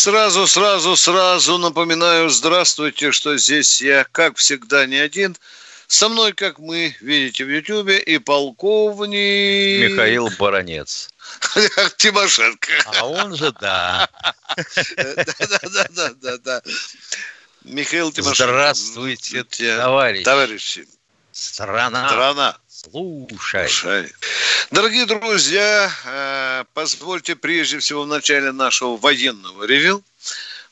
Сразу, сразу, сразу напоминаю, здравствуйте, что здесь я, как всегда, не один. Со мной, как мы видите в Ютьюбе, и полковник... Михаил Баранец. Тимошенко. А он же да. Да-да-да-да-да. Михаил Тимошенко. Здравствуйте, товарищи. Товарищи. Страна. Страна. Слушай. Слушай. Дорогие друзья, э, позвольте прежде всего в начале нашего военного ревю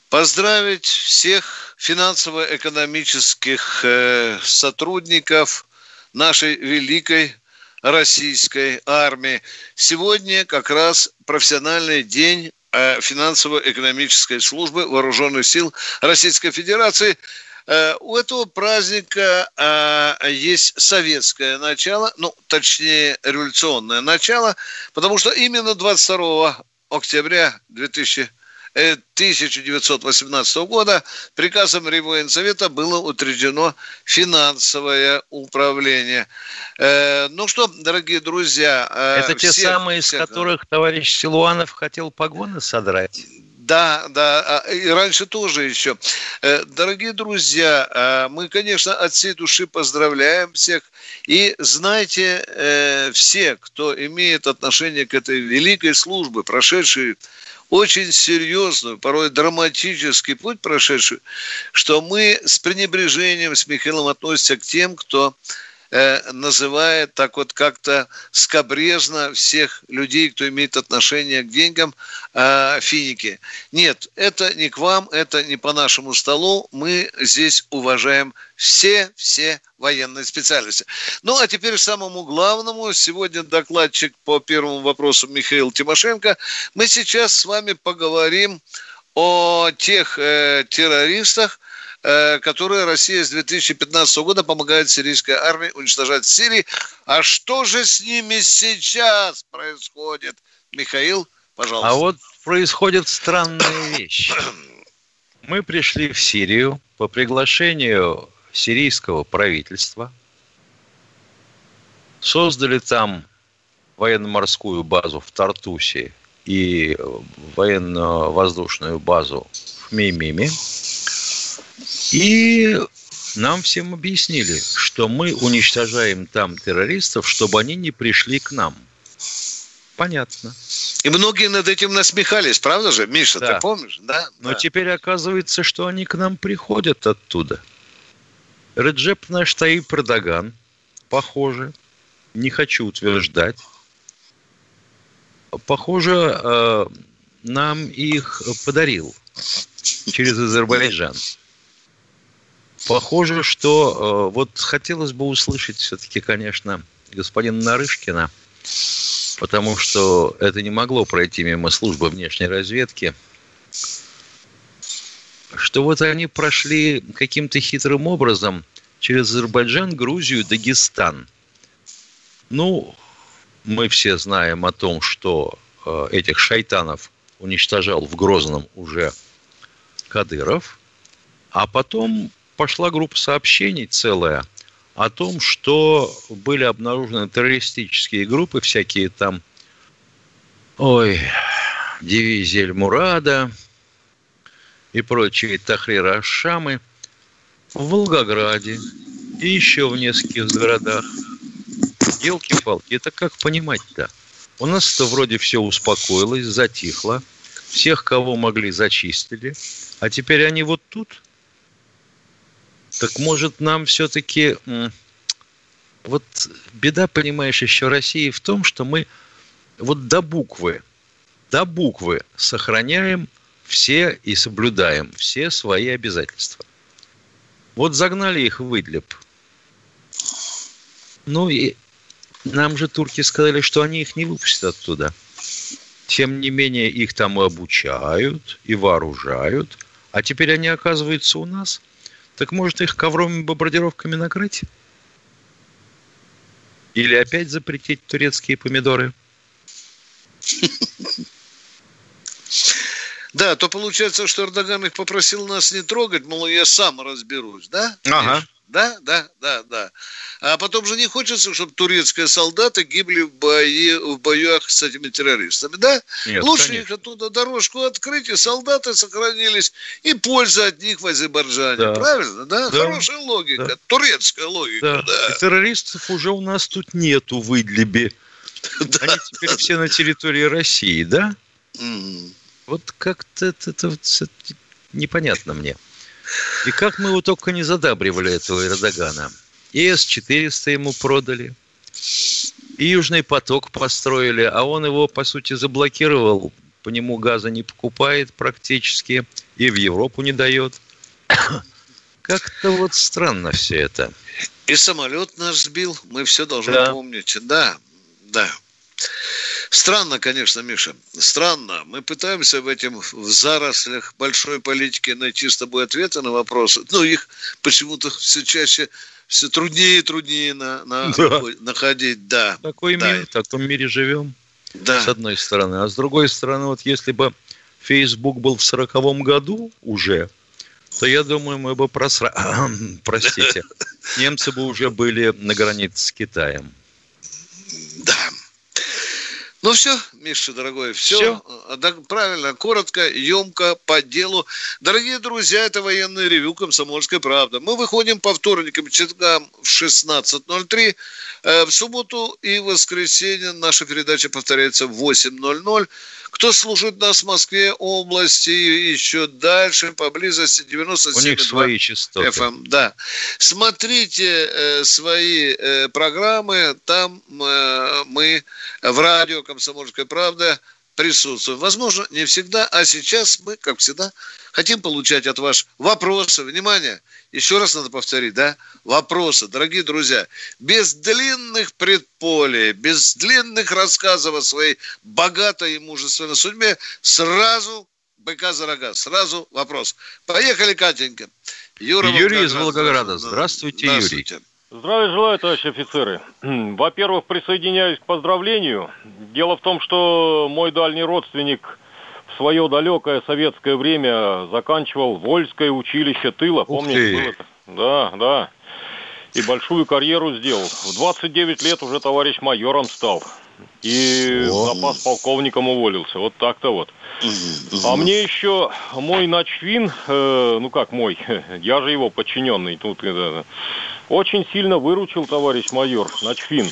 поздравить всех финансово-экономических э, сотрудников нашей великой российской армии. Сегодня как раз профессиональный день э, финансово-экономической службы вооруженных сил Российской Федерации – у этого праздника э, есть советское начало, ну, точнее, революционное начало, потому что именно 22 октября 2000 1918 э, года приказом Реввоенсовета было утверждено финансовое управление. ну что, дорогие друзья... Это всех, те самые, всех, из которых товарищ Силуанов хотел погоны содрать? Да, да, а, и раньше тоже еще. Э, дорогие друзья, э, мы, конечно, от всей души поздравляем всех. И знайте, э, все, кто имеет отношение к этой великой службе, прошедшей очень серьезную, порой драматический путь прошедший, что мы с пренебрежением с Михаилом относимся к тем, кто э, называет так вот как-то скобрезно всех людей, кто имеет отношение к деньгам, э, финики. Нет, это не к вам, это не по нашему столу. Мы здесь уважаем все-все военные специальности. Ну, а теперь к самому главному. Сегодня докладчик по первому вопросу Михаил Тимошенко. Мы сейчас с вами поговорим о тех э, террористах, которые Россия с 2015 года помогает сирийской армии уничтожать Сирии. А что же с ними сейчас происходит? Михаил, пожалуйста. А вот происходит странная вещь. Мы пришли в Сирию по приглашению сирийского правительства, создали там военно-морскую базу в Тартусе и военно-воздушную базу в Меймиме. И нам всем объяснили, что мы уничтожаем там террористов, чтобы они не пришли к нам. Понятно. И многие над этим насмехались, правда же, Миша, да. ты помнишь? Да. Но да. теперь оказывается, что они к нам приходят оттуда. Реджеп наш Таип Продаган, похоже, не хочу утверждать, похоже, э, нам их подарил через Азербайджан. Похоже, что э, вот хотелось бы услышать все-таки, конечно, господина Нарышкина, потому что это не могло пройти мимо службы внешней разведки, что вот они прошли каким-то хитрым образом через Азербайджан, Грузию, Дагестан. Ну, мы все знаем о том, что э, этих шайтанов уничтожал в Грозном уже Кадыров, а потом пошла группа сообщений целая о том, что были обнаружены террористические группы, всякие там, ой, дивизия Эль-Мурада и прочие Тахрира Ашамы в Волгограде и еще в нескольких городах. Елки-палки, это как понимать-то? У нас-то вроде все успокоилось, затихло. Всех, кого могли, зачистили. А теперь они вот тут – так может нам все-таки... Вот беда, понимаешь, еще России в том, что мы вот до буквы, до буквы сохраняем все и соблюдаем все свои обязательства. Вот загнали их в Идлиб. Ну и нам же турки сказали, что они их не выпустят оттуда. Тем не менее, их там и обучают, и вооружают. А теперь они оказываются у нас. Так может их ковровыми бомбардировками накрыть? Или опять запретить турецкие помидоры? Да, то получается, что Эрдоган их попросил нас не трогать, мол, я сам разберусь, да? Ага. Да, да, да, да. А потом же не хочется, чтобы турецкие солдаты гибли в, бои, в боях с этими террористами, да? Нет, Лучше конечно. их оттуда дорожку открыть, и солдаты сохранились, и польза от них в Азербайджане. Да. Правильно, да? Да. Хорошая логика, Да. турецкая логика, Да. да. И террористов уже у нас тут нету в Идлибе. Они теперь все на территории России, да? Мгм. Вот как-то это, это всё непонятно мне. И как мы его только не задабривали, этого Эрдогана. И С-400 ему продали, и Южный поток построили, а он его, по сути, заблокировал. По нему газа не покупает практически, и в Европу не дает. Как-то вот странно все это. И самолет наш сбил, мы все должны Да. помнить. Да, да. Странно, конечно, Миша, странно. Мы пытаемся в этим в зарослях большой политики найти с тобой ответы на вопросы. Но их почему-то все чаще, все труднее и труднее на, на- Да. находить. Да, такой Да. мире, в таком мире живем, да. с одной стороны. А с другой стороны, вот если бы Facebook был в сороковом году уже, то я думаю, мы бы просра... Простите. Немцы бы уже были на границе с Китаем. Да. Ну все, Миша, дорогой, все. Всё. правильно, коротко, емко, по делу. Дорогие друзья, это военный ревю «Комсомольская правда». Мы выходим по вторникам, четвергам в 16.03. Э, В субботу и воскресенье наша передача повторяется в 8.00. Кто служит нас в Москве, области и еще дальше, поблизости 97,2 У них свои частоты. FM, да. Смотрите э, свои э, программы, там э, мы в радио «Комсомольская правда» присутствуем. Возможно, не всегда, а сейчас мы, как всегда, хотим получать от вас вопросы. Внимание, еще раз надо повторить, да? Вопросы, дорогие друзья, без длинных предполей, без длинных рассказов о своей богатой и мужественной судьбе, сразу быка за рога, сразу вопрос. Поехали, Катенька. Юра Юрий из Волгоград. Волгограда. Здравствуйте, Юрий. Здравия желаю, товарищи офицеры. Во-первых, присоединяюсь к поздравлению. Дело в том, что мой дальний родственник в свое далекое советское время заканчивал Вольское училище тыла. Помните, было это? Да, да. И большую карьеру сделал. В 29 лет уже товарищ майором стал. И О. запас полковником уволился. Вот так-то вот. А мне еще мой начфин, э, ну как мой, я же его подчиненный тут, э, очень сильно выручил товарищ майор начфин.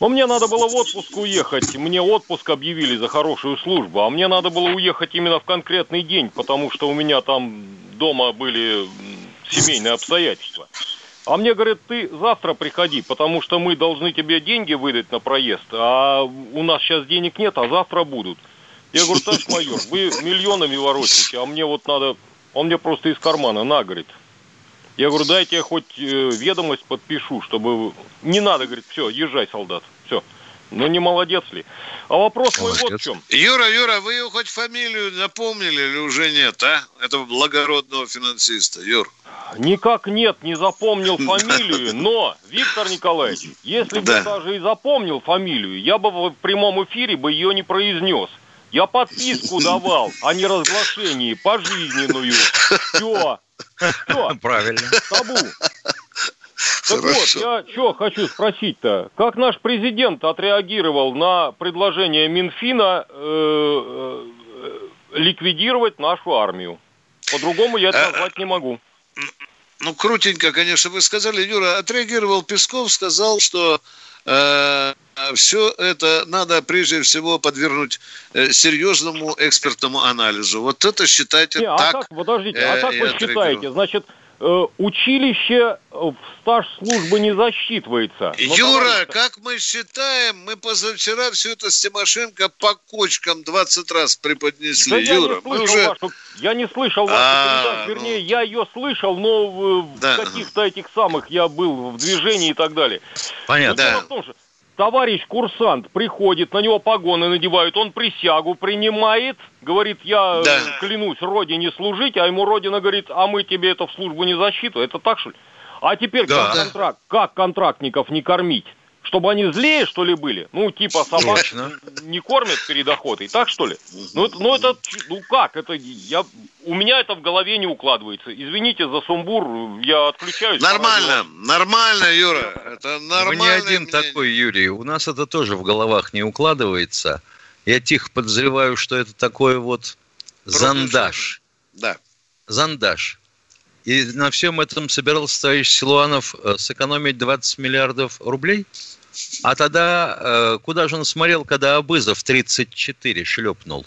Но мне надо было в отпуск уехать, мне отпуск объявили за хорошую службу, а мне надо было уехать именно в конкретный день, потому что у меня там дома были семейные обстоятельства. А мне говорят, ты завтра приходи, потому что мы должны тебе деньги выдать на проезд, а у нас сейчас денег нет, а завтра будут. Я говорю, товарищ майор, вы миллионами ворочаете, а мне вот надо... Он мне просто из кармана, на, говорит. Я говорю, дайте я хоть э, ведомость подпишу, чтобы... Не надо, говорит, все, езжай, солдат, все. Ну, не молодец ли? А вопрос мой вот в Молодец. чем. Юра, Юра, вы ее хоть фамилию напомнили или уже нет, а? Этого благородного финансиста, Юр. Никак нет, не запомнил фамилию, но, Виктор Николаевич, если бы Да. даже и запомнил фамилию, я бы в прямом эфире бы ее не произнес. Я подписку давал о неразглашении пожизненную. Все. Все. Правильно. Табу. Так вот, Хорошо. я что хочу спросить-то. Как наш президент отреагировал на предложение Минфина э, э, ликвидировать нашу армию? По-другому я это Э, назвать не могу. Ну, крутенько, конечно, вы сказали. Юра, отреагировал Песков, сказал, что все это надо прежде всего подвергнуть э, серьезному экспертному анализу. Вот это считайте Не, а так. как, подождите, а э, как и вы считаете? Значит, э, училище э, в стаж службы не засчитывается. Но, Юра, товарищ- как мы считаем, мы позавчера все это с Тимошенко по кочкам 20 раз Да преподнесли. я Юра, не мы слышал уже... вашу, я не слышал вашу А, передачу, ну. вернее, я ее слышал, но э, Да. в каких-то этих самых я был в движении и так далее. Но Понятно. Да. дело в том, что товарищ курсант приходит, на него погоны надевают, он присягу принимает, говорит, я да. клянусь родине служить, а ему родина говорит, а мы тебе это в службу не защиту. Это так что ли? А теперь да. как контракт, как контрактников не кормить? Чтобы они злее, что ли, были? Ну, типа собак Точно. не кормят перед охотой, так что ли? Ну, это, ну, это, ну как, это, я, у меня это в голове не укладывается. Извините за сумбур, я отключаюсь. Нормально, нормально, Юра, это нормально. Вы не один мнение. такой, Юрий, у нас это тоже в головах не укладывается. Я тихо подозреваю, что это такой вот зандаш. Да. Зандаш. И на всем этом собирался товарищ Силуанов э, сэкономить 20 миллиардов рублей? А тогда э, куда же он смотрел, когда Абызов 34 шлепнул?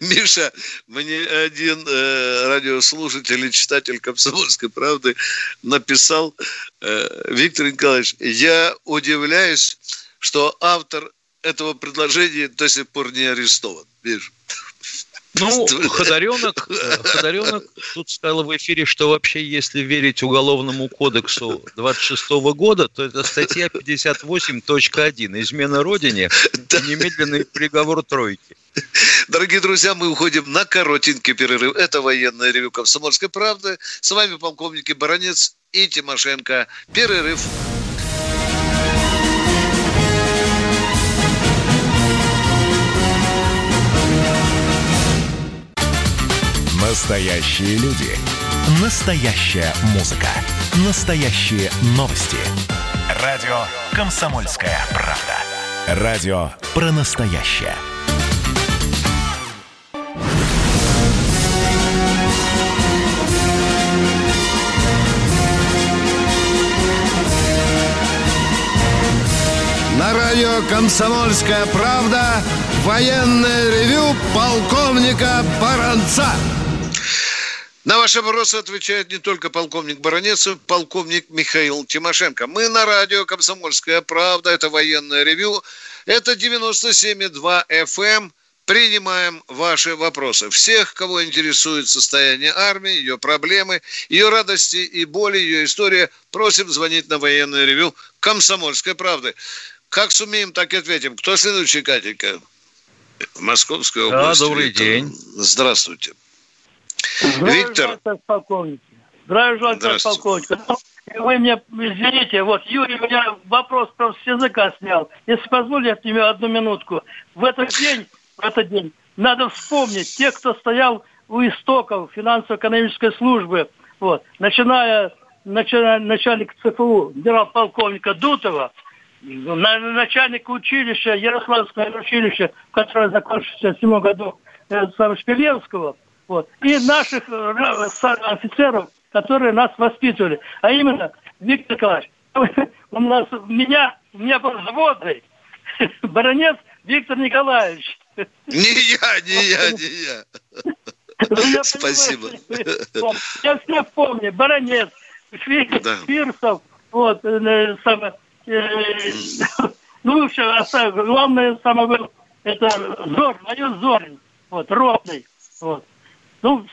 Миша, мне один э, радиослушатель и читатель «Комсомольской правды» написал, э, Виктор Николаевич, я удивляюсь, что автор этого предложения до сих пор не арестован. Видишь? Ну, Ходоренок, э, Ходоренок тут сказал в эфире, что вообще, если верить Уголовному кодексу 26 года, то это статья 58.1 «Измена Родине» и немедленный приговор тройки. Дорогие друзья, мы уходим на коротенький перерыв. Это военное ревю «Комсомольской правды». С вами полковники Баранец и Тимошенко. Перерыв. Настоящие люди. Настоящая музыка. Настоящие новости. Радио «Комсомольская правда». Радио про настоящее. На радио «Комсомольская правда» военное ревю полковника Баранца. На ваши вопросы отвечает не только полковник Баранец, а полковник Михаил Тимошенко. Мы на радио «Комсомольская правда», это военное ревю, это 97,2 FM. Принимаем ваши вопросы. Всех, кого интересует состояние армии, ее проблемы, ее радости и боли, ее история, просим звонить на военное ревю «Комсомольской правды». Как сумеем, так и ответим. Кто следующий, Катенька? Московская область. Да, добрый день. Здравствуйте. Здравия Виктор. Здравия желаю, полковник. Вы мне извините, вот Юрий у меня вопрос просто с языка снял. Если позволите мне одну минутку. В этот день, в этот день надо вспомнить тех, кто стоял у истоков финансово-экономической службы, вот, начиная, начиная начальник ЦФУ, генерал-полковника Дутова, начальника училища, Ярославского училища, которое закончилось в 1977 году, э, Шпилевского, вот. И наших э, офицеров, которые нас воспитывали. А именно, Виктор Николаевич, у нас, меня, у меня был взводный баронец Виктор Николаевич. Не я, не я, не я. Спасибо. Я все помню. Баронец, Фирсов, вот, э, самое, э, ну, а главное, самое это Зор, майор Зорин, вот, ротный, вот. Ну,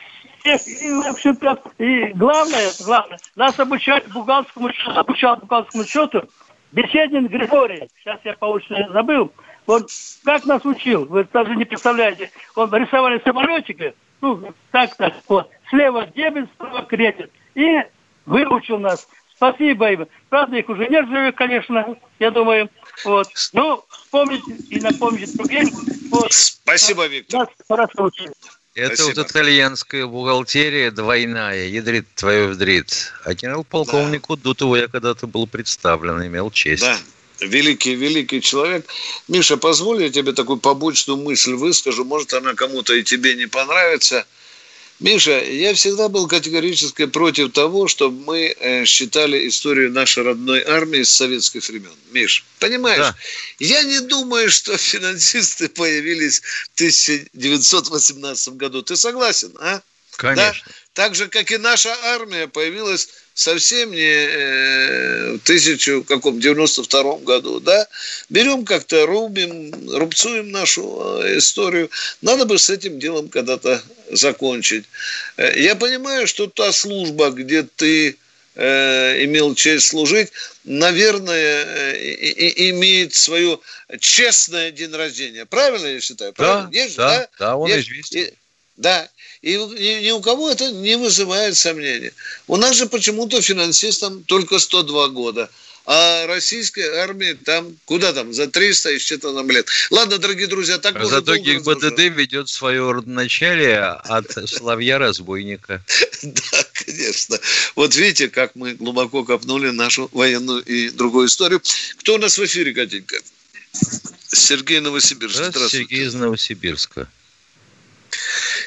и, в общем-то, и главное, главное, нас обучать бухгалтерскому счету, обучал бухгалтерскому счету Беседин Григорий. Сейчас я получше забыл. Он как нас учил, вы даже не представляете. Он рисовали самолетики, ну, так-так, вот. Слева дебет, справа кредит. И выучил нас. Спасибо им. Правда, их уже нет живых, конечно, я думаю. Вот. Ну, вспомнить и напомнить другим. Вот. Спасибо, Виктор. Нас хорошо учили. Это Спасибо. вот итальянская бухгалтерия двойная, ядрит твою вдрит. А генерал-полковнику да. Дутову я когда-то был представлен, имел честь. Да, великий, великий человек. Миша, позволь я тебе такую побочную мысль выскажу. Может, она кому-то и тебе не понравится – Миша, я всегда был категорически против того, чтобы мы э, считали историю нашей родной армии с советских времен. Миш, понимаешь, да. я не думаю, что финансисты появились в 1918 году. Ты согласен, а? Конечно. Да? Так же, как и наша армия появилась совсем не э, в тысячу каком 92 году, да, берем как-то рубим, рубцуем нашу э, историю. Надо бы с этим делом когда-то закончить. Э, я понимаю, что та служба, где ты имел честь служить, наверное, э, имеет свое честное день рождения. Правильно я считаю? Правильно? Да, Есть, да, да, да, он Есть, известен. И, да, и ни, ни у кого это не вызывает сомнений. У нас же почему-то финансистам только 102 года – а российская армия там, куда там, за 300 и что-то там лет. Ладно, дорогие друзья, так а Зато ГИБДД ведет свое родоначалие от Соловья-разбойника. Да, конечно. Вот видите, как мы глубоко копнули нашу военную и другую историю. Кто у нас в эфире, Катенька? Сергей Новосибирск. Здравствуйте. Сергей из Новосибирска.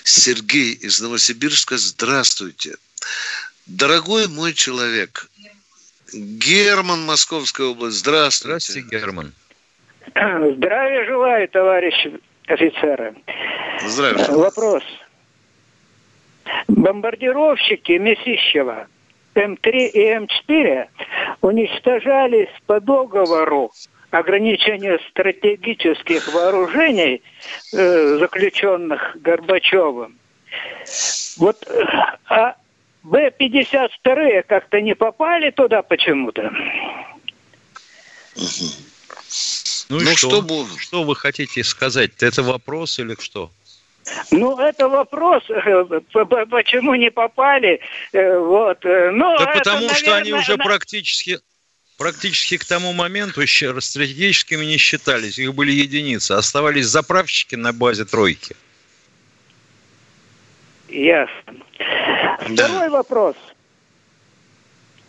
Сергей из Новосибирска, здравствуйте. Дорогой мой человек, Герман, Московская область. Здравствуйте. Здравствуйте, Герман. Здравия желаю, товарищи офицеры. Здравия Вопрос. Бомбардировщики Месищева М3 и М4 уничтожались по договору ограничения стратегических вооружений, э, заключенных Горбачевым. Вот, а Б-52 как-то не попали туда почему-то. Ну, и ну что? Что, что вы хотите сказать? Это вопрос или что? Ну, это вопрос, э, почему не попали. Э, вот. Э, ну, да это, потому наверное, что они уже практически, практически к тому моменту стратегическими не считались. Их были единицы. Оставались заправщики на базе тройки. Ясно. Да. Второй вопрос.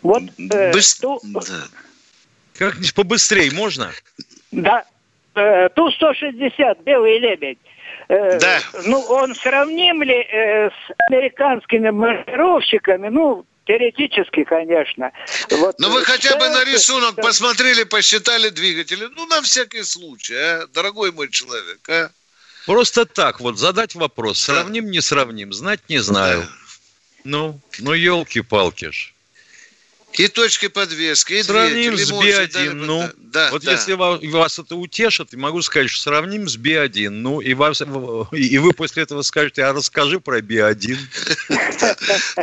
Вот э, Быс... ту... да. как-нибудь побыстрее можно? Да. Э, Ту-160, белый лебедь. Э, да. Ну, он сравним ли э, с американскими маркировщиками? Ну, теоретически, конечно. Вот, Но ну, вы хотя бы на рисунок посмотрели, посчитали двигатели. Ну, на всякий случай, а, дорогой мой человек, а? Просто так вот задать вопрос. Сравним, не сравним, знать не знаю. Ну, ну елки-палки ж. И точки подвески, и Сравним с B1, ну. Да, вот да. если вас это утешит, могу сказать, что сравним с B1. Ну, и, вас, и вы после этого скажете, а расскажи про B1.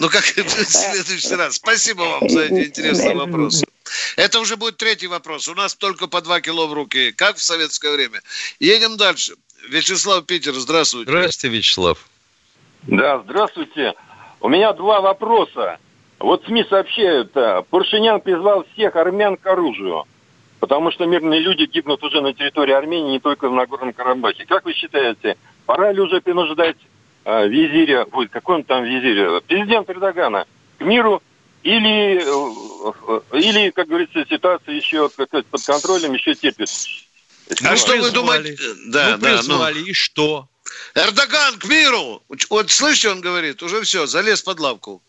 Ну, как в следующий раз. Спасибо вам за эти интересные вопросы. Это уже будет третий вопрос. У нас только по два кило в руки, как в советское время. Едем дальше. Вячеслав Питер, здравствуйте. Здравствуйте, Вячеслав. Да, здравствуйте. У меня два вопроса. Вот СМИ сообщают, э, Пуршинян призвал всех армян к оружию, потому что мирные люди гибнут уже на территории Армении, не только в Нагорном Карабахе. Как вы считаете, пора ли уже принуждать э, визиря, ой, какой он там визирь, президент Эрдогана к миру или, э, или, как говорится, ситуация еще под контролем, еще терпит? А что вы думаете? Да, ну, да, призвали, ну... и что? Эрдоган к миру! Вот слышите, он говорит, уже все, залез под лавку.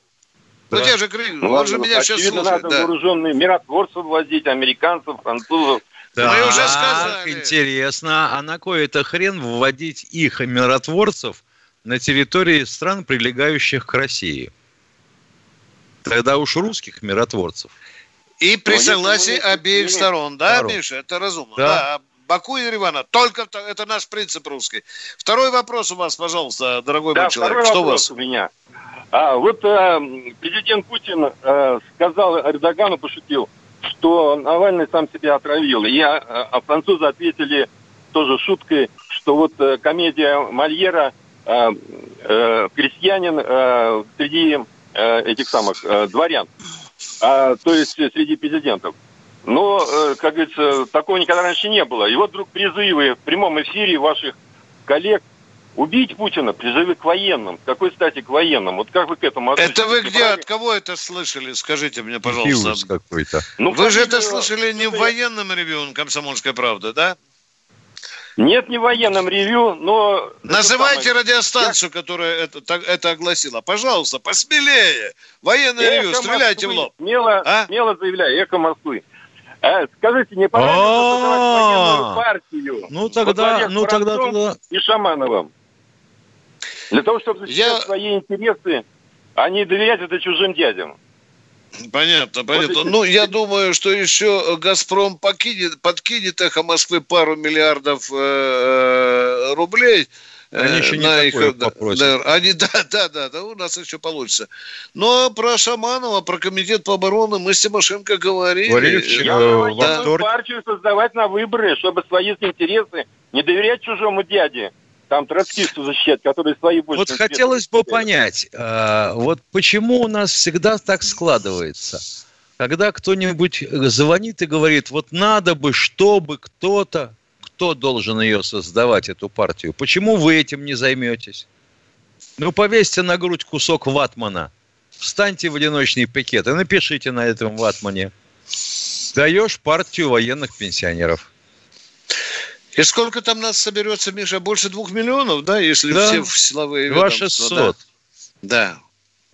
Ну, да. Ну, же крик, ну, он ладно, же меня сейчас слушает. надо да. вооруженные миротворцев возить, американцев, французов. Да, Мы уже сказали. интересно. А на кой это хрен вводить их миротворцев на территории стран, прилегающих к России? Тогда уж русских миротворцев. И при согласии обеих сторон, да, сторон. Миша? Это разумно. Да. да. Баку и Еревана. Только это наш принцип русский. Второй вопрос у вас, пожалуйста, дорогой да, мой человек. Второй Что вопрос у вас? у меня. А, вот э, президент Путин э, сказал Эрдогану, пошутил, что Навальный сам себя отравил. И а, а французы ответили тоже шуткой, что вот э, комедия Мольера э, э, «Крестьянин» э, среди э, этих самых э, дворян, э, то есть среди президентов. Но, э, как говорится, такого никогда раньше не было. И вот вдруг призывы в прямом эфире ваших коллег убить Путина, призывы к военным. Какой стати к военным? Вот как вы к этому относитесь? Это вы где, от кого это слышали? Скажите мне, пожалуйста. какой-то. Ну, вы же это слышали не в военном ревью «Комсомольская правда», да? Нет, не в военном ревью, но... Называйте самое... радиостанцию, которая это, это огласила. Пожалуйста, посмелее. Военное Эхо ревью, стреляйте Москвы. в лоб. Смело, а? смело заявляю, Эхо Москвы. А, скажите, не пора ли военную партию? Ну тогда, ну тогда, тогда... И Шамановым. Для того, чтобы защищать свои интересы, а не доверять это чужим дядям. Понятно, понятно. Ну, я думаю, что еще «Газпром» покинет, подкинет «Эхо Москвы» пару миллиардов э, э рублей Они еще не на их, да, они, да, да, да, да, у нас еще получится. Но про Шаманова, про комитет по обороне мы с Тимошенко говорили. Говорили вчера. Я да. партию создавать на выборы, чтобы свои интересы не доверять чужому дяде там троцкисту защищать, которые свои больше... Вот хотелось бы понять, а, вот почему у нас всегда так складывается? Когда кто-нибудь звонит и говорит, вот надо бы, чтобы кто-то, кто должен ее создавать, эту партию? Почему вы этим не займетесь? Ну, повесьте на грудь кусок ватмана, встаньте в одиночный пикет и напишите на этом ватмане. Даешь партию военных пенсионеров. И сколько там нас соберется, Миша? Больше двух миллионов, да, если да. все в силовые 2 600. Да.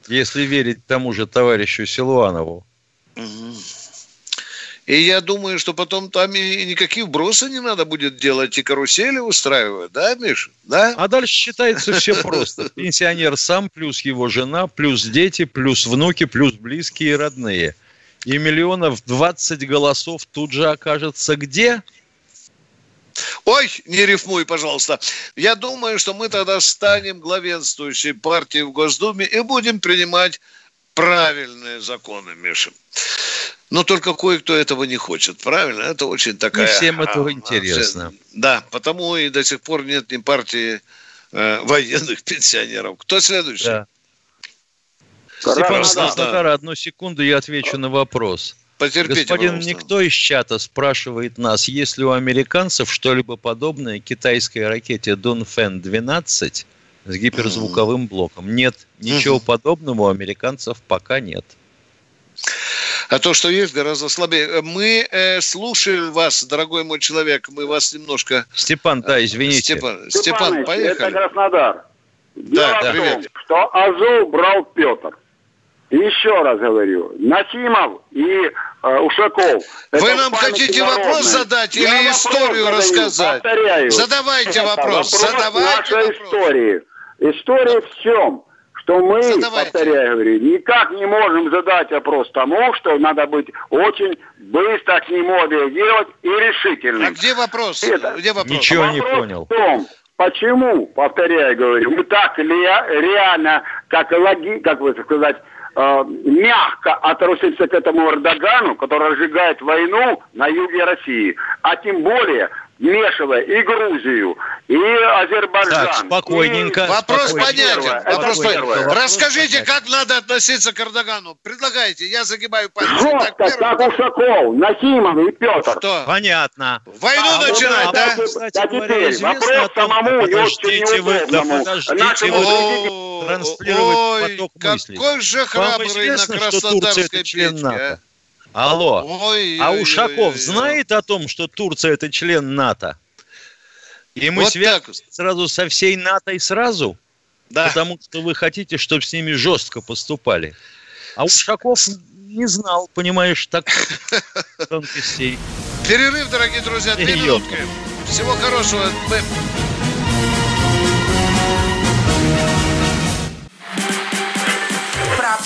Если верить тому же товарищу Силуанову. Угу. И я думаю, что потом там и никаких вбросов не надо будет делать, и карусели устраивать, да, Миш? Да? А дальше считается все просто. Пенсионер сам, плюс его жена, плюс дети, плюс внуки, плюс близкие и родные. И миллионов 20 голосов тут же окажется где? Ой, не рифмуй, пожалуйста. Я думаю, что мы тогда станем главенствующей партией в Госдуме и будем принимать правильные законы, Миша. Но только кое-кто этого не хочет, правильно? Это очень такая... Не всем этого а, интересно. Да, потому и до сих пор нет ни партии э, военных пенсионеров. Кто следующий? Да. Степан Краснодара, одну секунду, я отвечу на вопрос. Потерпите, Господин пожалуйста. Никто из чата спрашивает нас, есть ли у американцев что-либо подобное китайской ракете Дунфэн-12 с гиперзвуковым блоком. Нет, ничего подобного у американцев пока нет. А то, что есть, гораздо слабее. Мы э, слушаем вас, дорогой мой человек. Мы вас немножко... Степан, да, извините. Степан, Степан поехали. Это Краснодар. Да, Дело да, в том, что Азов брал Петр. Еще раз говорю, Насимов и э, Ушаков. Вы нам хотите вопрос задать или Я историю задаю, рассказать? Повторяю. Задавайте вопрос. вопрос Задавайте нашей вопрос. истории. История в чем? Что мы, Задавайте. повторяю, говорю, никак не можем задать вопрос тому, что надо быть очень быстро к нему реагировать и решительным. А где вопрос? Это, где вопрос? Ничего вопрос не понял. В том, Почему, повторяю, говорю, мы так реально, как логи, как вы сказать, э, мягко относится к этому Эрдогану, который разжигает войну на юге России, а тем более вмешивая и Грузию, и Азербайджан. Так, спокойненько. И... Вопрос понятен. Первое. Вопрос понятен. Расскажите, как надо относиться к Эрдогану. Предлагайте, я загибаю пальцы. Жестко, так, как Ушаков, Насимов и Петр. Что? Понятно. Войну а, начинать, ну, да? Кстати, а теперь вопрос самому подождите вы, да подождите вы транслировать поток мыслей. какой же храбрый на Краснодарской печке, а? Алло. Ой, а Ушаков ой, ой, знает о том, что Турция это член НАТО? И мы вот связаны сразу со всей НАТО и сразу? Да. Потому что вы хотите, чтобы с ними жестко поступали. А Ушаков не знал, понимаешь, так тонкостей. Перерыв, дорогие друзья, две минутки. Всего хорошего. Мы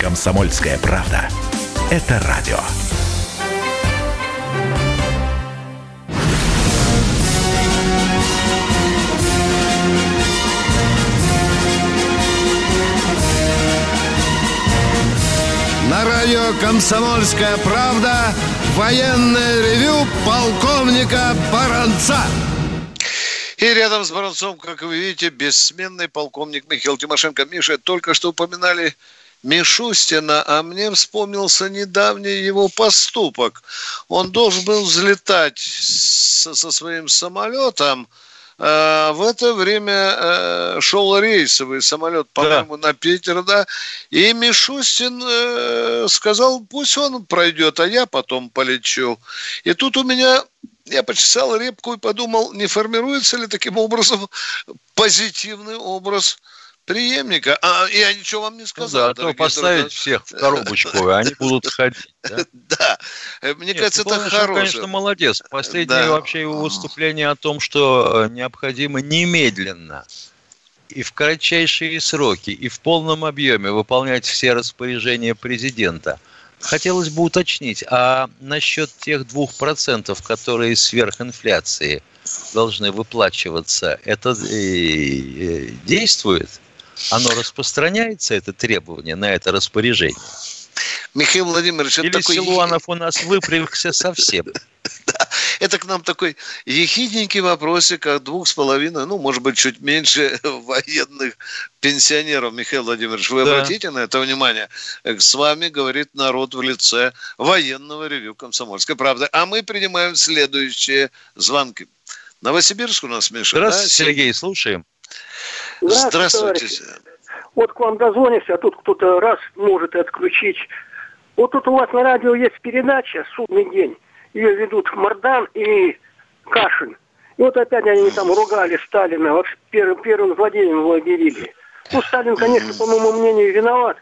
Комсомольская правда. Это радио. На радио «Комсомольская правда» военное ревю полковника Баранца. И рядом с Баранцом, как вы видите, бессменный полковник Михаил Тимошенко. Миша, только что упоминали Мишустина, а мне вспомнился недавний его поступок. Он должен был взлетать со, со своим самолетом, а, в это время э, шел рейсовый самолет, по-моему, да. на Питер, да. И Мишустин э, сказал, пусть он пройдет, а я потом полечу. И тут у меня Я почесал репку и подумал, не формируется ли таким образом позитивный образ преемника. А я ничего вам не сказал. Ну, да, а то поставить друзья. всех в коробочку, и они будут ходить. Да, да. мне Нет, кажется, это хорошо. конечно, молодец. Последнее да. вообще его выступление о том, что э, необходимо немедленно и в кратчайшие сроки, и в полном объеме выполнять все распоряжения президента. Хотелось бы уточнить, а насчет тех двух процентов, которые сверхинфляции должны выплачиваться, это э, э, действует? Оно распространяется, это требование, на это распоряжение? Михаил Владимирович, это Или такой... Силуанов у нас выпрямился совсем. Это к нам такой ехидненький вопросик от двух с половиной, ну, может быть, чуть меньше военных пенсионеров. Михаил Владимирович, вы да. обратите на это внимание? С вами говорит народ в лице военного ревю «Комсомольской правды». А мы принимаем следующие звонки. Новосибирск у нас, Миша. Здравствуйте, да? Сергей, слушаем. Здравствуйте. Здравствуйте. Вот к вам дозвонишься, а тут кто-то раз может отключить. Вот тут у вас на радио есть передача «Судный день». Ее ведут Мардан и Кашин. И вот опять они там ругали Сталина, вот первым, первым злодеем его объявили. Ну, Сталин, конечно, по моему мнению, виноват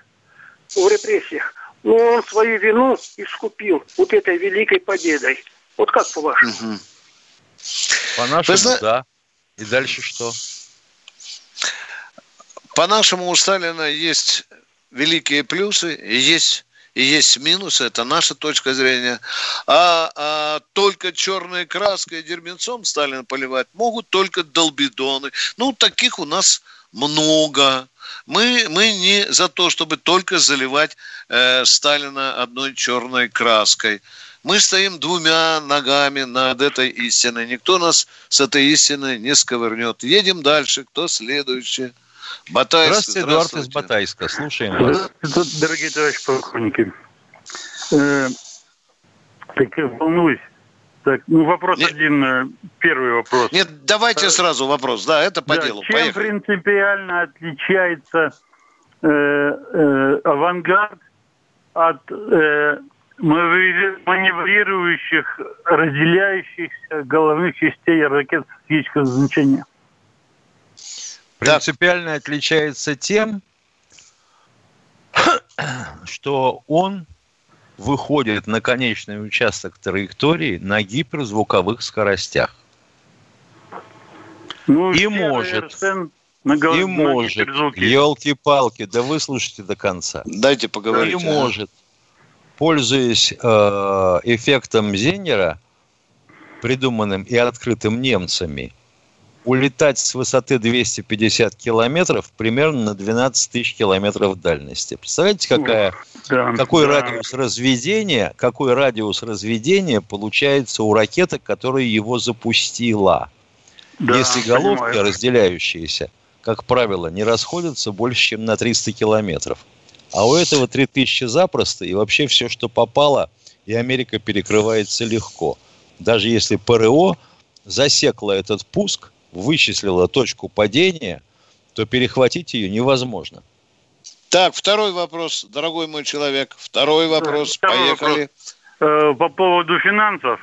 в репрессиях, но он свою вину искупил вот этой великой победой. Вот как по-вашему? По-нашему, да. И дальше что? По-нашему у Сталина есть великие плюсы и есть и есть минусы, это наша точка зрения. А, а только черной краской и дерьмецом Сталина поливать могут только долбидоны. Ну, таких у нас много. Мы, мы не за то, чтобы только заливать э, Сталина одной черной краской. Мы стоим двумя ногами над этой истиной. Никто нас с этой истиной не сковырнет. Едем дальше. Кто следующий? Батайск, здравствуйте, Эдуард из Батайска. Слушаем вас. Здравствуйте, дорогие товарищи полковники. Э, так волнуюсь. Так, ну вопрос Нет. один, э, первый вопрос. Нет, давайте э, сразу вопрос, да, это по да, делу. Чем Поехали. принципиально отличается э, э, авангард от э, маневрирующих, разделяющихся головных частей ракет стратегического значения? Принципиально отличается тем, что он выходит на конечный участок траектории на гиперзвуковых скоростях. Ну, и может, и может, елки-палки, да выслушайте до конца. Дайте поговорить. И а. может, пользуясь э, эффектом Зенера, придуманным и открытым немцами, улетать с высоты 250 километров примерно на 12 тысяч километров дальности. Представляете, какая, да, какой да. радиус разведения, какой радиус разведения получается у ракеты, которая его запустила? Да, Если головки понимаю. разделяющиеся, как правило, не расходятся больше, чем на 300 километров. А у этого 3000 запросто, и вообще все, что попало, и Америка перекрывается легко. Даже если ПРО засекло этот пуск – вычислила точку падения, то перехватить ее невозможно. Так, второй вопрос, дорогой мой человек. Второй вопрос. Второй Поехали. Вопрос. Э, по поводу финансов.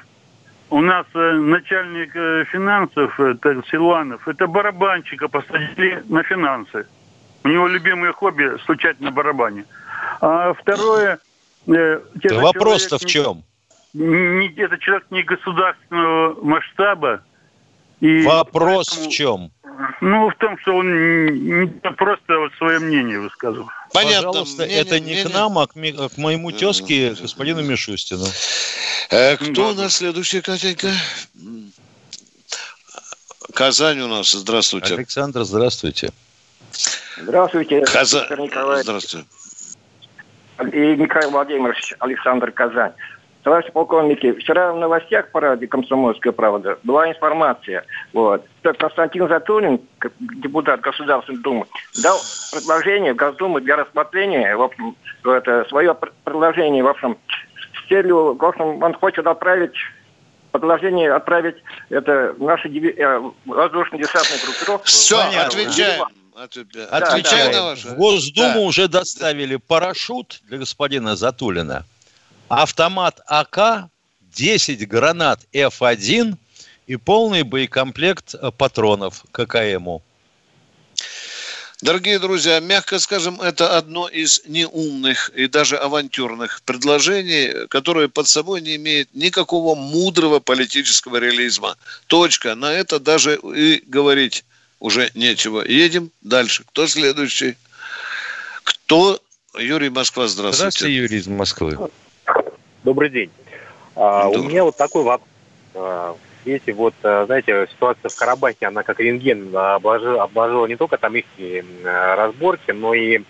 У нас э, начальник э, финансов, это Силуанов, это барабанщика посадили на финансы. У него любимое хобби стучать на барабане. А второе... Вопрос-то в чем? Не, это человек не государственного масштаба, и Вопрос поэтому, в чем? Ну, в том, что он не просто вот свое мнение высказывал. Понятно. Пожалуйста, не, это не, не, к нам, а к, ми, к моему тезке, господину Мишустину. Э, кто да. у нас следующий, Катенька? Казань у нас. Здравствуйте. Александр, здравствуйте. Здравствуйте. Казань. Здравствуйте. И Михаил Владимирович, Александр Казань. Товарищи полковники, вчера в новостях по радио «Комсомольская правда» была информация, вот, что Константин Затулин, депутат Государственной Думы, дал предложение в Госдуму для рассмотрения, в общем, это свое предложение, в общем, с целью, в общем, он хочет отправить предложение отправить это наши э, воздушно-десантные группировки. Все, отвечаем. Отвечаю да, на ваше. В Госдуму да. уже доставили парашют для господина Затулина автомат АК 10 гранат F1 и полный боекомплект э, патронов ККМу. Дорогие друзья, мягко скажем, это одно из неумных и даже авантюрных предложений, которое под собой не имеет никакого мудрого политического реализма. Точка. На это даже и говорить уже нечего. Едем дальше. Кто следующий? Кто? Юрий Москва, здравствуйте. Здравствуйте, Юрий из Москвы. Добрый день. А, у меня вот такой вопрос. А, Видите, вот, а, знаете, ситуация в Карабахе, она как рентген обложила, обложила не только там их разборки, но и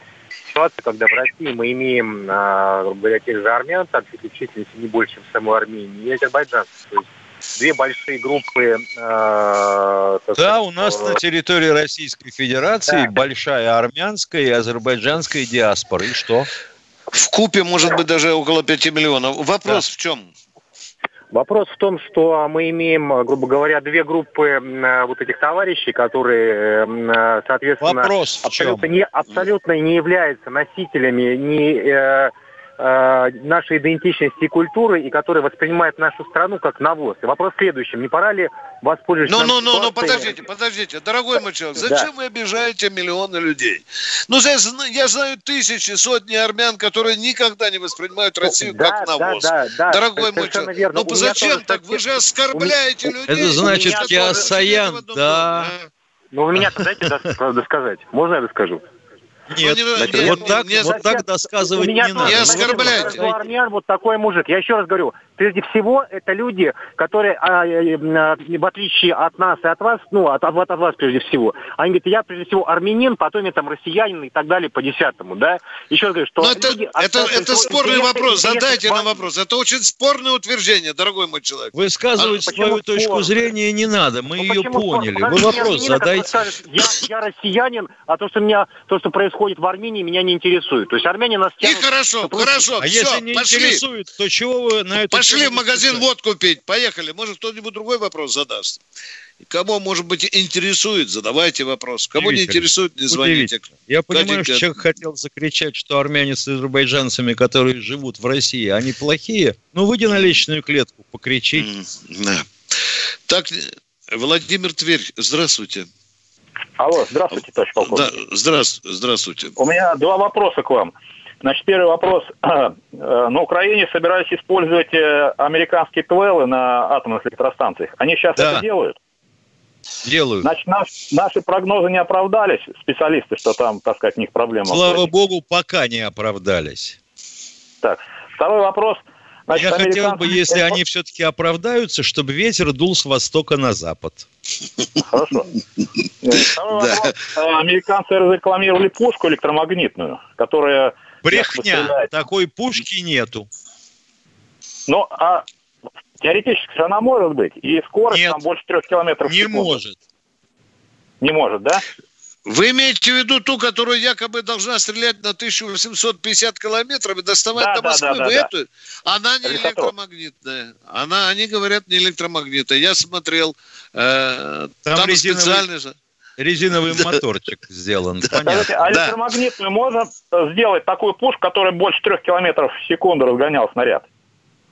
ситуацию, когда в России мы имеем, грубо говоря, тех же армян, там численностью не больше, чем в самой Армении, и азербайджанцев. То есть две большие группы. Э, да, у нас на территории Российской Федерации да. большая армянская и азербайджанская диаспора. И что? В купе может быть даже около 5 миллионов. Вопрос да. в чем? Вопрос в том, что мы имеем, грубо говоря, две группы э, вот этих товарищей, которые, э, соответственно, Вопрос абсолютно, не, абсолютно не являются носителями ни э, нашей идентичности и культуры, и которые воспринимают нашу страну как навоз. И вопрос в следующем. Не пора ли воспользоваться... Ну, ну, ну, ну, подождите, подождите. Дорогой мой человек, зачем да. вы обижаете миллионы людей? Ну, я, я знаю тысячи, сотни армян, которые никогда не воспринимают Россию да, как навоз. Да, да, да, Дорогой мой человек, верно. ну зачем так? Вы же оскорбляете людей. Это значит Киасаян, да. Ну, у меня, дайте досказать. Можно я доскажу? Нет, ну, не, не, вот, так, не, вот так досказывать не надо. Не оскорбляйте. Армян вот такой мужик. Я еще раз говорю, прежде всего, это люди, которые, а, э, а, в отличие от нас и от вас, ну, от, от, от вас прежде всего, они говорят, я прежде всего армянин, потом я там россиянин и так далее по десятому, да? Еще раз говорю, что... Это, люди, это, это спорный вопрос, задайте нам вопрос. Это очень спорное утверждение, дорогой мой человек. Высказывать а, свою точку спор? зрения не надо, мы ну, ее поняли. Вы вопрос задайте. Скажет, я, я россиянин, а то, что меня, то, что происходит в Армении, меня не интересует. То есть армяне нас тянут... И хорошо, хорошо, А все, если не пошли. интересует, то чего вы на это... Пошли в магазин водку пить. Поехали. Может, кто-нибудь другой вопрос задаст. Кого, может быть, интересует, задавайте вопрос. Кого не интересует, не звоните. Я понимаю, что человек хотел закричать, что армяне с азербайджанцами, которые живут в России, они плохие. Ну, выйди на личную клетку, покричи. Да. Так, Владимир Тверь, здравствуйте. Алло, здравствуйте, товарищ полковник. Да, здравствуйте, здравствуйте. У меня два вопроса к вам. Значит, первый вопрос. Э, на Украине собирались использовать э, американские ТВЛы на атомных электростанциях. Они сейчас да. это делают? Делают. Значит, наш, наши прогнозы не оправдались, специалисты, что там, так сказать, у них проблема. Слава богу, пока не оправдались. Так, второй вопрос. Значит, Я хотел бы, если они все-таки оправдаются, чтобы ветер дул с востока на запад. Хорошо. Второй вопрос. Американцы рекламировали пушку электромагнитную, которая Брехня. Такой пушки нету. Ну, а теоретически она может быть. И скорость Нет, там больше трех километров в секунду. Не может. Не может, да? Вы имеете в виду ту, которая якобы должна стрелять на 1850 километров и доставать да, до Москвы? Да, да, Вы да, эту? Она не электромагнитная. Она, они говорят, не электромагнитная. Я смотрел. Э, там там резиновый... специальный резиновый моторчик сделан. Понятно. А электромагнитную можно сделать такую пушку, которая больше трех километров в секунду разгонял снаряд?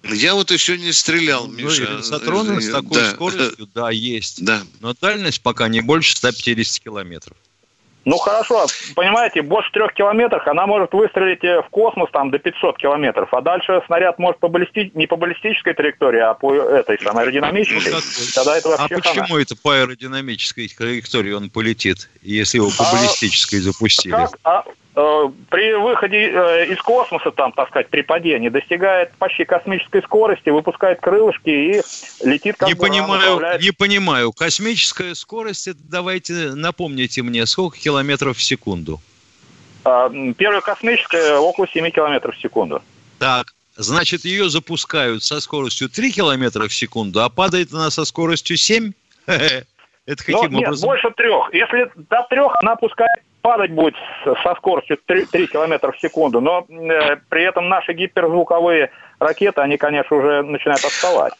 Я вот еще не стрелял, ну, Миша. Ну, Сатроны с такой да. скоростью, да, есть. Да. Но дальность пока не больше 150 километров. Ну хорошо, понимаете, больше трех километров она может выстрелить э, в космос там до 500 километров, а дальше снаряд может по баллисти... не по баллистической траектории, а по этой самой аэродинамической. Ну, Тогда это а почему хана. это по аэродинамической траектории он полетит, если его по а, баллистической запустили? Как? А, при выходе э, из космоса, там, так сказать, при падении, достигает почти космической скорости, выпускает крылышки и летит как не понимаю, Не понимаю. Космическая скорость, это давайте напомните мне, сколько километров в секунду? А, первая космическая около 7 километров в секунду. Так, значит, ее запускают со скоростью 3 километра в секунду, а падает она со скоростью 7? Это каким Но, образом? Нет, больше трех. Если до трех, она пускает падать будет со скоростью 3, 3 км в секунду, но э, при этом наши гиперзвуковые ракеты, они, конечно, уже начинают отставать.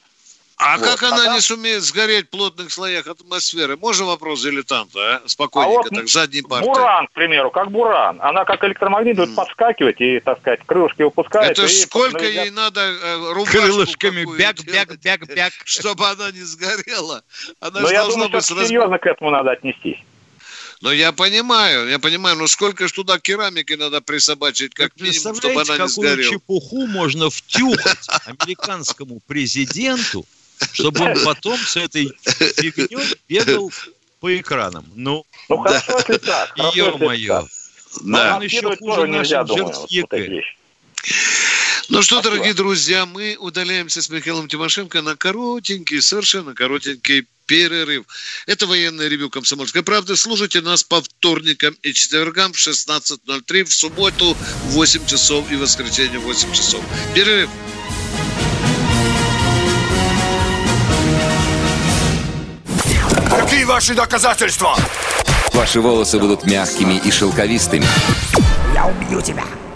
А вот. как она а не сумеет сгореть в плотных слоях атмосферы? Можно вопрос дилетанта, а? Спокойненько, а вот так, задний партой. Буран, к примеру, как буран. Она как электромагнит будет mm. подскакивать и, так сказать, крылышки выпускает. Это сколько наведет... ей надо э, Крылышками бяк, бяк, бяк, бяк. Чтобы она не сгорела. Она Но я думаю, что серьезно к этому надо отнестись. Но я понимаю, я понимаю, но сколько ж туда керамики надо присобачить, как минимум, чтобы она не сгорела. какую чепуху можно втюхать американскому президенту, чтобы он потом с этой фигней бегал по экранам. Ну, ну хорошо, если так. Ё-моё. Да. Он еще хуже наших жертв. Ну что, дорогие друзья, мы удаляемся с Михаилом Тимошенко на коротенький, совершенно коротенький перерыв. Это военное ревю «Комсомольской правды». Слушайте нас по вторникам и четвергам в 16.03, в субботу в 8 часов и в воскресенье в 8 часов. Перерыв. Какие ваши доказательства? Ваши волосы будут мягкими и шелковистыми. Я убью тебя.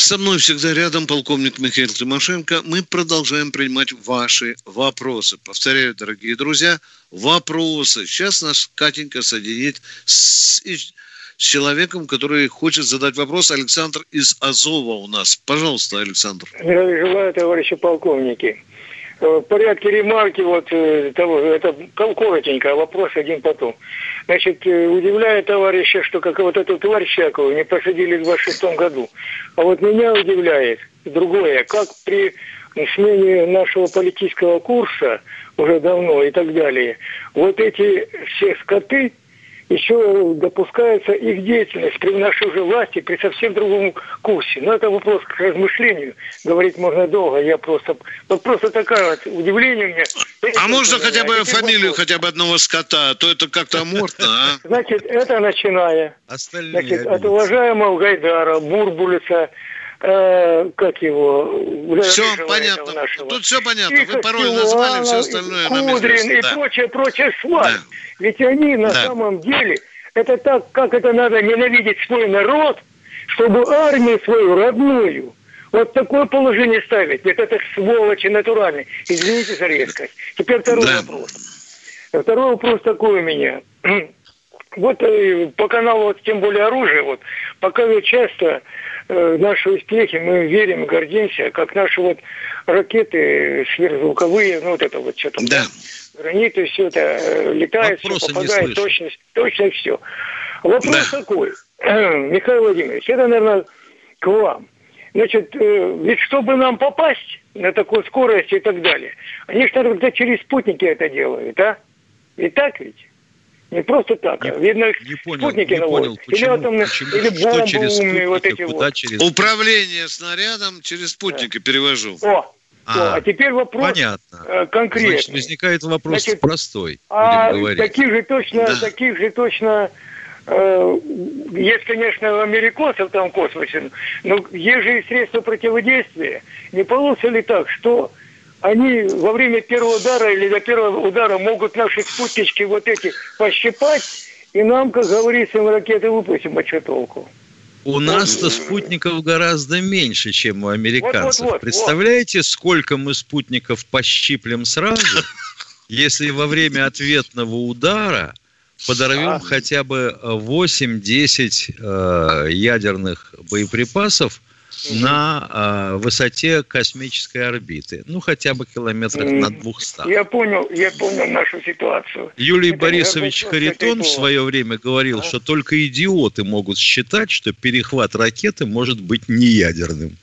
Со мной всегда рядом полковник Михаил Тимошенко. Мы продолжаем принимать ваши вопросы. Повторяю, дорогие друзья, вопросы. Сейчас нас Катенька соединит с, с человеком, который хочет задать вопрос. Александр из Азова у нас. Пожалуйста, Александр. Желаю, товарищи полковники. В порядке ремарки вот э, того, это коротенько, а вопрос один потом. Значит, э, удивляет товарища, что как вот эту тварь всякую не посадили в 26 году. А вот меня удивляет другое, как при смене нашего политического курса уже давно и так далее, вот эти все скоты еще допускается их деятельность при нашей уже власти при совсем другом курсе. Но это вопрос к размышлению. Говорить можно долго. Я просто... Вот просто такая вот удивление у меня. А можно хотя бы фамилию вопрос. хотя бы одного скота? А то это как-то амортно, а? Значит, это начиная. Остальные Значит, от уважаемого Гайдара, Бурбулица, э, как его... Все понятно. Нашего. Тут все понятно. Вы пароль назвали, все остальное Кудрин нам и да. прочее, прочее сваль. Да. Ведь они на да. самом деле, это так, как это надо ненавидеть свой народ, чтобы армию свою родную вот такое положение ставить. Ведь это сволочи натуральные. Извините за резкость. Теперь второй да. вопрос. Второй вопрос такой у меня. Вот э, по каналу, вот, тем более оружие, вот, показывают часто наши успехи, мы верим, гордимся, как наши вот ракеты сверхзвуковые, ну вот это вот что там. Да граниты, все это э, летает, все попадает, точно, точно все. Вопрос да. такой, Михаил Владимирович, это, наверное, к вам. Значит, э, ведь чтобы нам попасть на такую скорость и так далее, они же, наверное, через спутники это делают, а? И так ведь? Не просто так. Не, Видно, не понял, спутники не понял, почему, или, атомные, почему, или бомбы умные, вот эти вот. Через... Управление снарядом через спутники да. перевожу. О, а, а теперь вопрос понятно. Э, конкретный. Значит, возникает вопрос Значит, простой. А таких же точно, да. таких же точно э, есть, конечно, американцев там в космосе, но есть же и средства противодействия. Не получится ли так, что они во время первого удара или до первого удара могут наши спутнички вот эти пощипать, и нам, как говорится, ракеты выпустим, а что толку? У нас-то спутников гораздо меньше, чем у американцев. Вот, вот, вот, Представляете, сколько мы спутников пощиплем сразу, если во время ответного удара подорвем а. хотя бы 8-10 э, ядерных боеприпасов на э, высоте космической орбиты. Ну, хотя бы километрах на 200. Я понял, я понял нашу ситуацию. Юлий Это Борисович Харитон в свое время говорил, что только идиоты могут считать, что перехват ракеты может быть неядерным.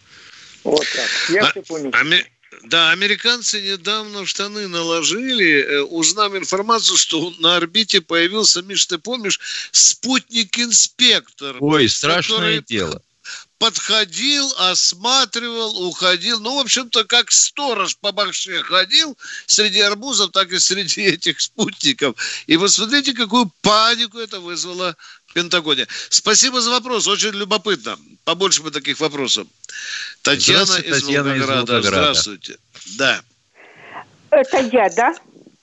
Вот так. Я А- все понял. аме- Да, американцы недавно в штаны наложили, э, узнав информацию, что на орбите появился, Миш, ты помнишь, спутник-инспектор. Ой, страшное который дело. Подходил, осматривал, уходил. Ну, в общем-то, как сторож по башне ходил среди арбузов, так и среди этих спутников. И вот смотрите, какую панику это вызвало в Пентагоне. Спасибо за вопрос, очень любопытно. Побольше бы таких вопросов. Татьяна, Здравствуйте, из, Татьяна из Волгограда. Волгограда. Здравствуйте. Да. Это я, да?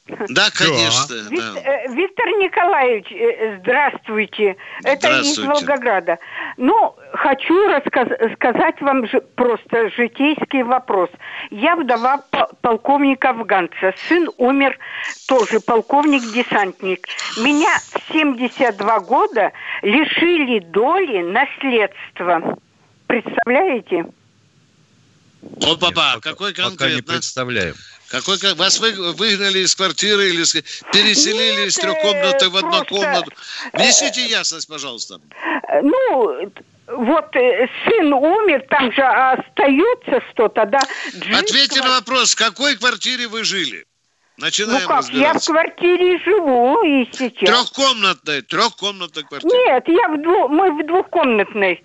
Да, конечно. Да. э, Виктор Николаевич, э, здравствуйте. Это из Здравствуйте. Волгограда. Ну, хочу рассказ- сказать вам просто житейский вопрос. Я вдова по- полковника Афганца. Сын умер тоже полковник-десантник. Меня в 72 года лишили доли наследства. Представляете? Вот, папа, какой Пока не конкретно? представляем. Какой, кон- вас вы- выгнали из квартиры или переселили Нет, из трехкомнатной э, в однокомнату? Внесите ясность, пожалуйста. Э, Ну, вот э, сын умер, там же остается что-то, да? Джип Ответьте на вопрос, в какой квартире вы жили? Ну Начинаем как, я в квартире живу и сейчас. Трехкомнатной, трехкомнатной квартире. Нет, я в дву- мы в двухкомнатной.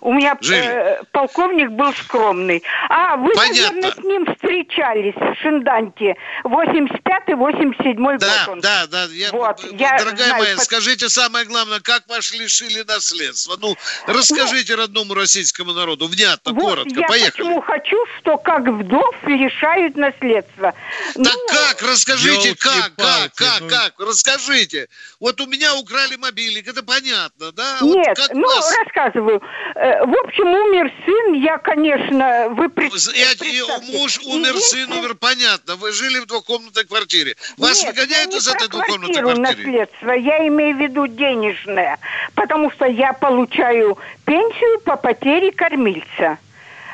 У меня Жили. э, полковник был скромный. А, вы, Понятно. наверное, с ним встречались в Шинданте. 85-87 Да, год он. да, да. Я, Вот, э, я дорогая знаю, моя, под- скажите самое главное, как вас лишили наследства? Ну, расскажите родному российскому народу, внятно, Вот коротко, я поехали. почему хочу, что как вдов лишают наследства. Ну, Так как? Расскажите, как, как, Ёлки-палки, как, ну. как? Расскажите. Вот у меня украли мобильник, это понятно, да? Вот Нет, как ну, вас- рассказываю. Э, В общем, умер сын, я, конечно, вы пред- Я- и муж умер, сын Единственное- умер, понятно. Вы жили в двухкомнатной квартире. Вас Нет, выгоняют из этой двухкомнатной квартиры? наследство, я имею в виду денежное, потому что я получаю пенсию по потере кормильца.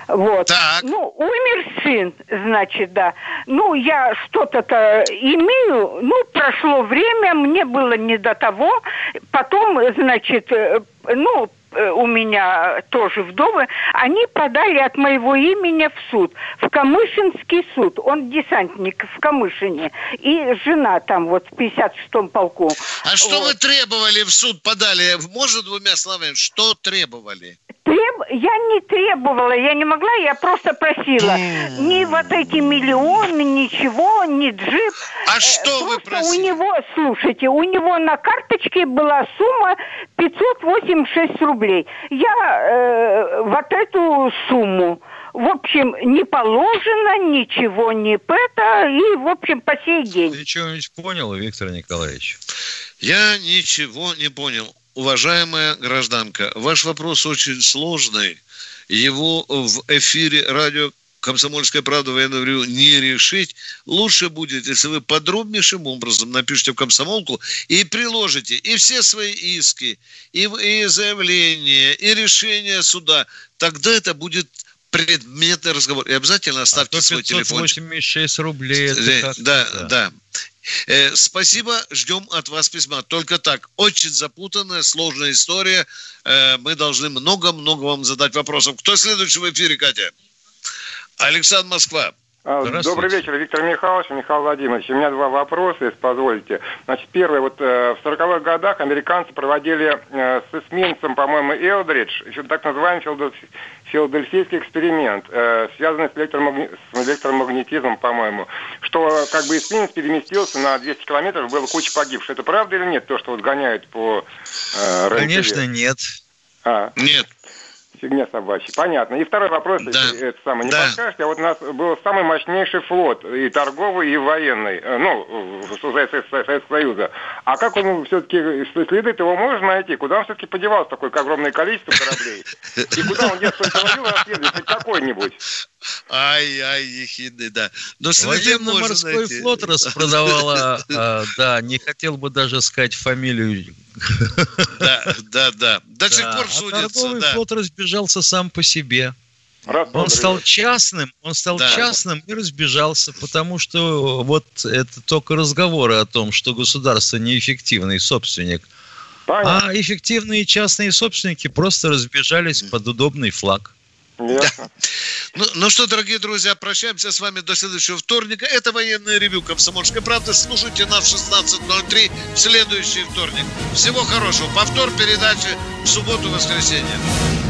Вот. Ну, умер сын, значит, да. Ну, я что-то-то имею, ну, прошло время, мне было не до того. Потом, значит, э, ну, у меня тоже вдовы, они подали от моего имени в суд, в Камышинский суд. Он десантник в Камышине. И жена там вот в 56-м полку. А что Вот. вы требовали в суд подали? Можно двумя словами? Что требовали? Треб- Я не требовала, я не могла, я просто просила. Ни вот эти миллионы, ничего, ни джип. А что вы Просто у него, слушайте, у него на карточке была сумма 586 рублей. Я э, вот эту сумму, в общем, не положено, ничего не это, и, в общем, по сей день. Ты что-нибудь понял, Виктор Николаевич? Я ничего не понял. Уважаемая гражданка, ваш вопрос очень сложный. Его в эфире радио «Комсомольская правда» военное время не решить. Лучше будет, если вы подробнейшим образом напишите в комсомолку и приложите и все свои иски, и, и заявления, и решения суда. Тогда это будет предметный разговор. И обязательно оставьте А свой телефон. 586 рублей. это Э, как-то, Да, да. Э, спасибо, ждем от вас письма. Только так, очень запутанная, сложная история. Э, мы должны много-много вам задать вопросов. Кто следующий в эфире, Катя? Александр Москва. А, Добрый вечер, Виктор Михайлович, Михаил Владимирович. У меня два вопроса, если позволите. Значит, первый, вот э, в 40-х годах американцы проводили э, с эсминцем, по-моему, Элдридж, еще так называемый филадельфийский эксперимент, э, связанный с, электромагни- с электромагнетизмом, по-моему, что как бы эсминец переместился на 200 километров, было куча погибших. Это правда или нет, то, что вот гоняют по э? Конечно, нет. А. Нет. Фигня собачья. Понятно. И второй вопрос, если это самое, не подскажете, а вот у нас был самый мощнейший флот, и торговый, и военный, э, ну, Советского Союза. А как он все-таки, следы его можно найти? Куда он все-таки подевался, такое огромное количество кораблей? И куда он где-то проводил расследование, хоть какой-нибудь? Ай, ай, ехидный, да. Но Военно-морской флот распродавала, а, да, не хотел бы даже сказать фамилию. Да, да, да. До сих пор а судится, торговый флот разбежался сам по себе. Он стал частным, он стал да. частным и разбежался, потому что вот это только разговоры о том, что государство неэффективный собственник. Понятно. А эффективные частные собственники просто разбежались под удобный флаг. Да. Ну, ну что, дорогие друзья, прощаемся с вами до следующего вторника. Это военное ревю «Комсомольской правды». Слушайте нас в 16.03 в следующий вторник. Всего хорошего. Повтор передачи в субботу-воскресенье.